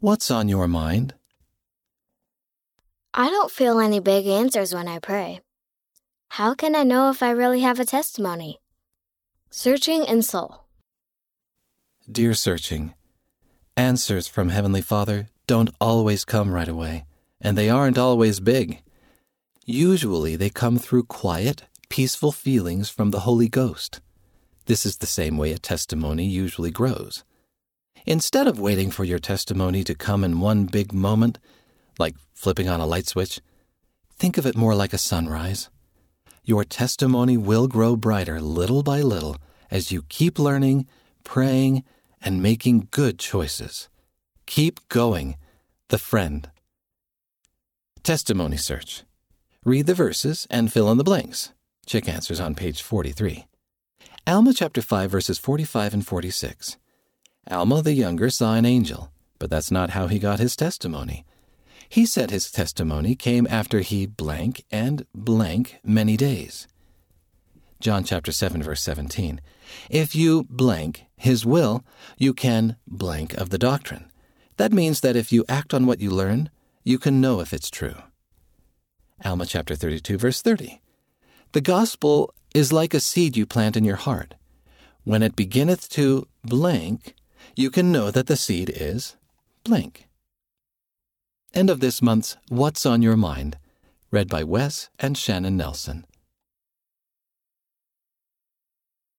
What's on your mind? I don't feel any big answers when I pray. How can I know if I really have a testimony? Searching in Soul. Dear Searching, answers from Heavenly Father don't always come right away, and they aren't always big. Usually they come through quiet, peaceful feelings from the Holy Ghost. This is the same way a testimony usually grows. Instead of waiting for your testimony to come in one big moment, like flipping on a light switch, think of it more like a sunrise. Your testimony will grow brighter little by little as you keep learning, praying, and making good choices. Keep going. The Friend. Testimony Search. Read the verses and fill in the blanks. Check answers on page 43. Alma chapter 5 verses 45 and 46. Alma the younger saw an angel, but that's not how he got his testimony. He said his testimony came after he blank and blank many days. John chapter 7 verse 17. If you blank his will, you can blank of the doctrine. That means that if you act on what you learn, you can know if it's true. Alma chapter 32 verse 30. The gospel is like a seed you plant in your heart. When it beginneth to blank, you can know that the seed is blank. End of this month's What's on Your Mind, read by Wes and Shannon Nelson.